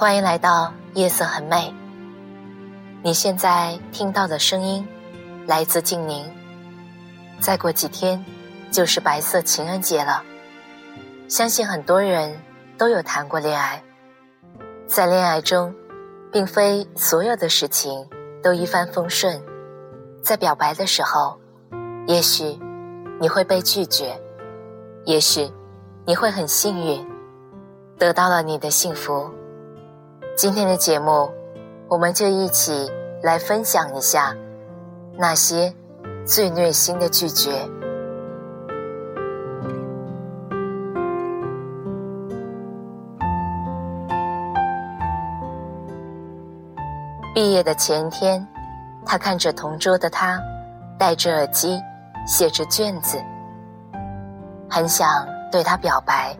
欢迎来到夜色很美。你现在听到的声音来自静宁。再过几天就是白色情人节了，相信很多人都有谈过恋爱。在恋爱中，并非所有的事情都一帆风顺。在表白的时候，也许你会被拒绝，也许你会很幸运。得到了你的幸福。今天的节目，我们就一起来分享一下那些最虐心的拒绝。毕业的前天，他看着同桌的他，戴着耳机，写着卷子，很想对他表白。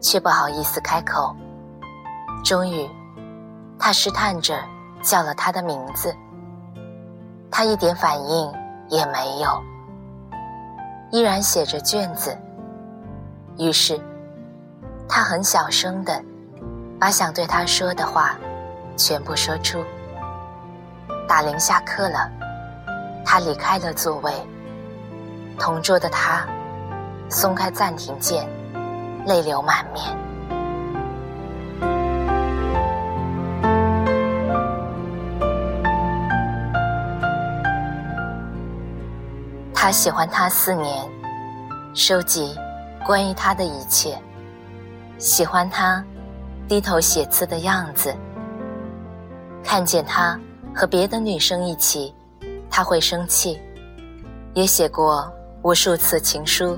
却不好意思开口。终于，他试探着叫了他的名字，他一点反应也没有，依然写着卷子。于是，他很小声的把想对他说的话全部说出。打铃下课了，他离开了座位，同桌的他松开暂停键。泪流满面。他喜欢他四年，收集关于他的一切，喜欢他低头写字的样子，看见他和别的女生一起，他会生气，也写过无数次情书，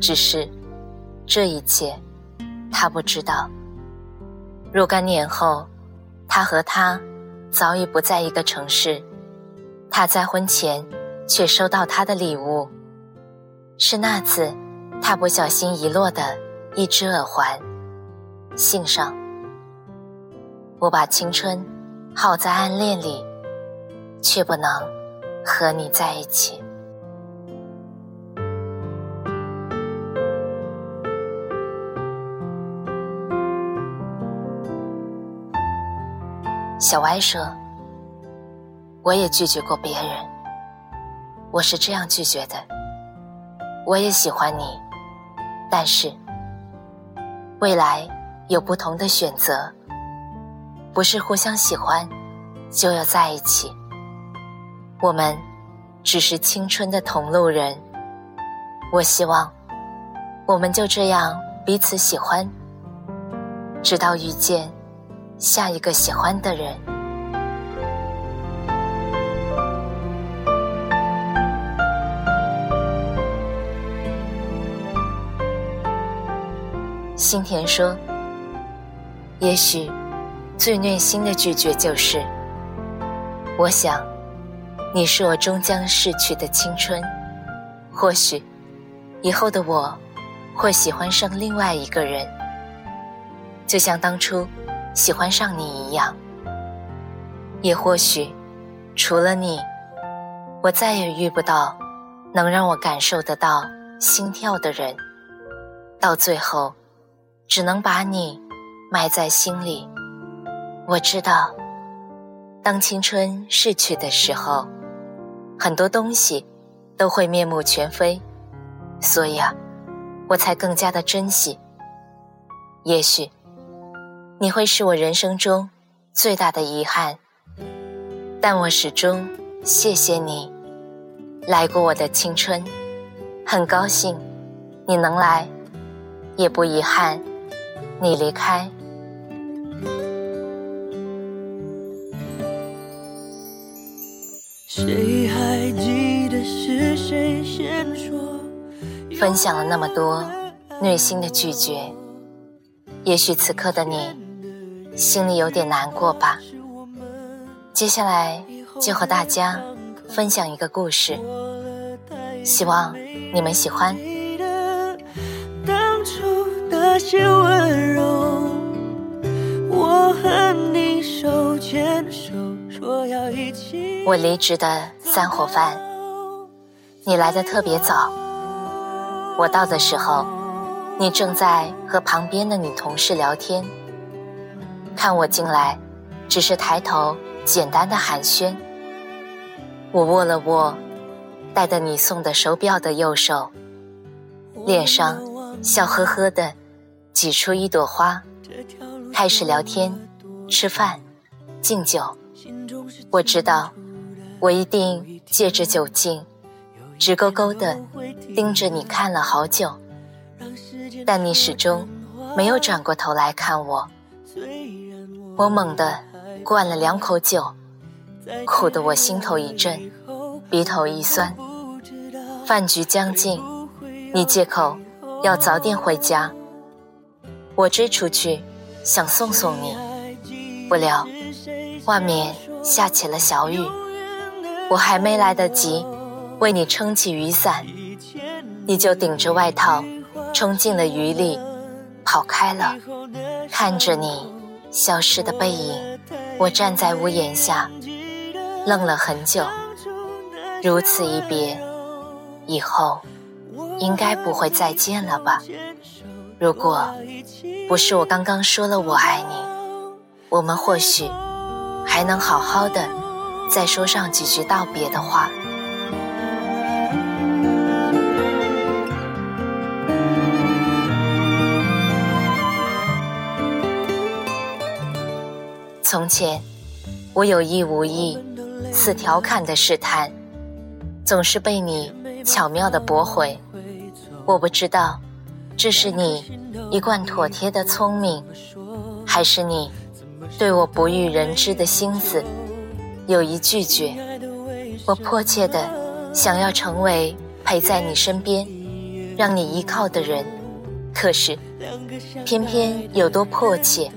只是。这一切，他不知道。若干年后，他和他早已不在一个城市。他在婚前却收到他的礼物，是那次他不小心遗落的一只耳环。信上，我把青春耗在暗恋里，却不能和你在一起。小歪说：“我也拒绝过别人，我是这样拒绝的。我也喜欢你，但是未来有不同的选择，不是互相喜欢就要在一起。我们只是青春的同路人。我希望我们就这样彼此喜欢，直到遇见。”下一个喜欢的人。新田说：“也许最虐心的拒绝就是，我想你是我终将逝去的青春。或许以后的我会喜欢上另外一个人，就像当初。”喜欢上你一样，也或许，除了你，我再也遇不到能让我感受得到心跳的人。到最后，只能把你埋在心里。我知道，当青春逝去的时候，很多东西都会面目全非，所以啊，我才更加的珍惜。也许。你会是我人生中最大的遗憾，但我始终谢谢你来过我的青春，很高兴你能来，也不遗憾你离开。谁还记得是谁先说？分享了那么多虐心的拒绝。也许此刻的你心里有点难过吧。接下来就和大家分享一个故事，希望你们喜欢。我离职的三伙饭，你来的特别早。我到的时候，你正在和旁边的女同事聊天。看我进来，只是抬头简单的寒暄。我握了握戴的你送的手表的右手，脸上笑呵呵的挤出一朵花，开始聊天、吃饭、敬酒。我知道。我一定借着酒劲，直勾勾的盯着你看了好久，但你始终没有转过头来看我。我猛地灌了两口酒，苦得我心头一震，鼻头一酸。饭局将近，你借口要早点回家，我追出去想送送你，不料外面下起了小雨。我还没来得及为你撑起雨伞，你就顶着外套冲进了雨里，跑开了。看着你消失的背影，我站在屋檐下，愣了很久。如此一别，以后应该不会再见了吧？如果不是我刚刚说了我爱你，我们或许还能好好的。再说上几句道别的话。从前，我有意无意、似调侃的试探，总是被你巧妙的驳回。我不知道，这是你一贯妥帖的聪明，还是你对我不欲人知的心思。有一拒绝，我迫切的想要成为陪在你身边、让你依靠的人，可是偏偏有多迫切，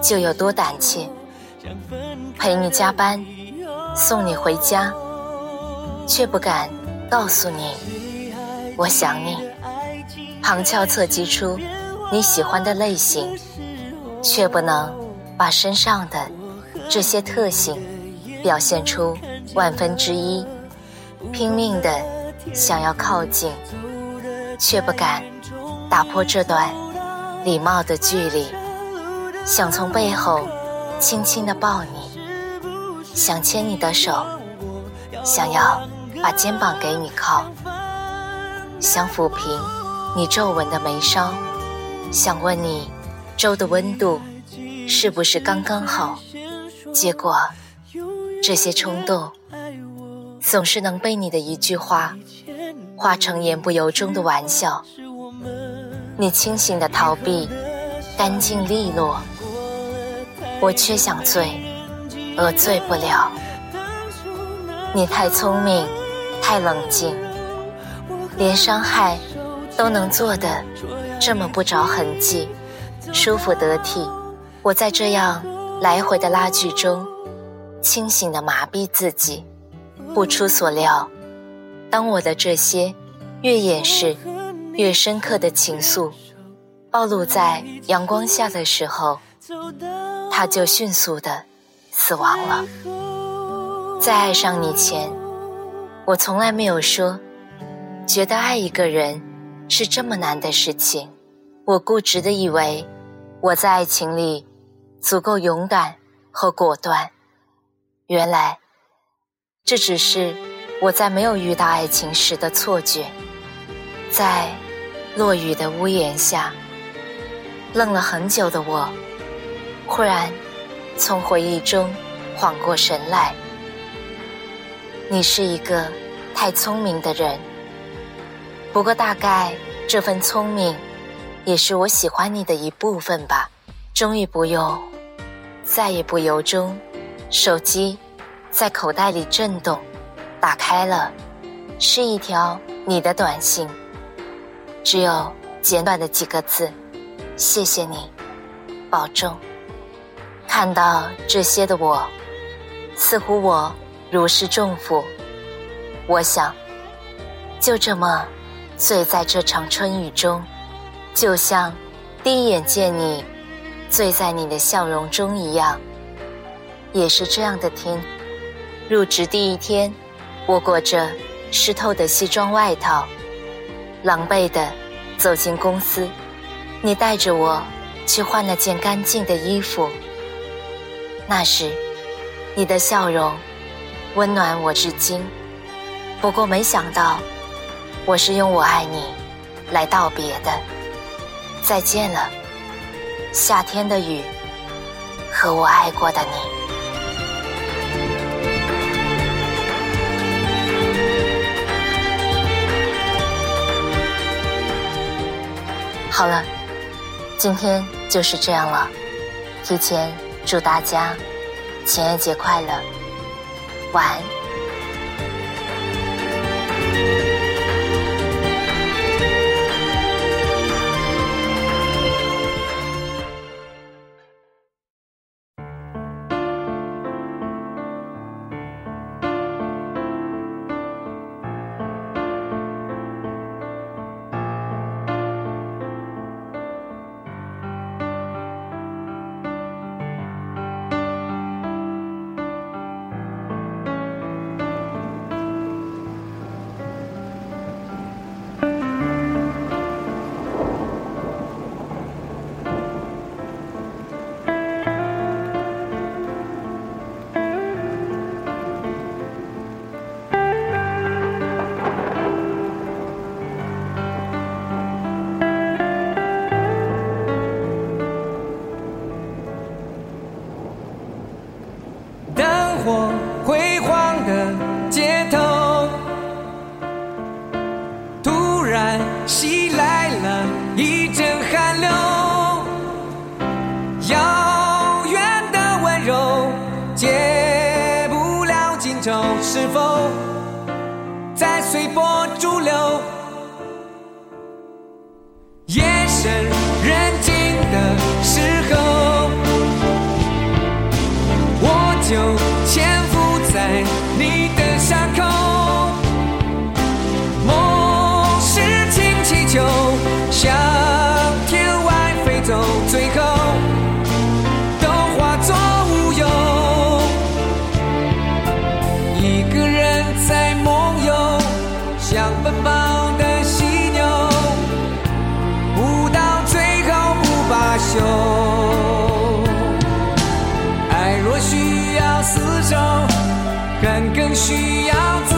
就有多胆怯。陪你加班，送你回家，却不敢告诉你我想你。旁敲侧击出你喜欢的类型，却不能把身上的这些特性。表现出万分之一，拼命的想要靠近，却不敢打破这段礼貌的距离。想从背后轻轻的抱你，想牵你的手，想要把肩膀给你靠，想抚平你皱纹的眉梢，想问你粥的温度是不是刚刚好，结果。这些冲动，总是能被你的一句话化成言不由衷的玩笑。你清醒的逃避，干净利落，我却想醉，而醉不了。你太聪明，太冷静，连伤害都能做的这么不着痕迹，舒服得体。我在这样来回的拉锯中。清醒的麻痹自己，不出所料，当我的这些越掩饰越深刻的情愫暴露在阳光下的时候，他就迅速的死亡了。在爱上你前，我从来没有说觉得爱一个人是这么难的事情。我固执的以为我在爱情里足够勇敢和果断。原来，这只是我在没有遇到爱情时的错觉。在落雨的屋檐下，愣了很久的我，忽然从回忆中缓过神来。你是一个太聪明的人，不过大概这份聪明，也是我喜欢你的一部分吧。终于不用，再也不由衷。手机在口袋里震动，打开了，是一条你的短信。只有简短的几个字：“谢谢你，保重。”看到这些的我，似乎我如释重负。我想，就这么醉在这场春雨中，就像第一眼见你，醉在你的笑容中一样。也是这样的天，入职第一天，我裹着湿透的西装外套，狼狈的走进公司。你带着我去换了件干净的衣服。那时，你的笑容温暖我至今。不过没想到，我是用“我爱你”来道别的。再见了，夏天的雨和我爱过的你。好了，今天就是这样了。提前祝大家情人节快乐，晚安。需要厮守，恨更需要。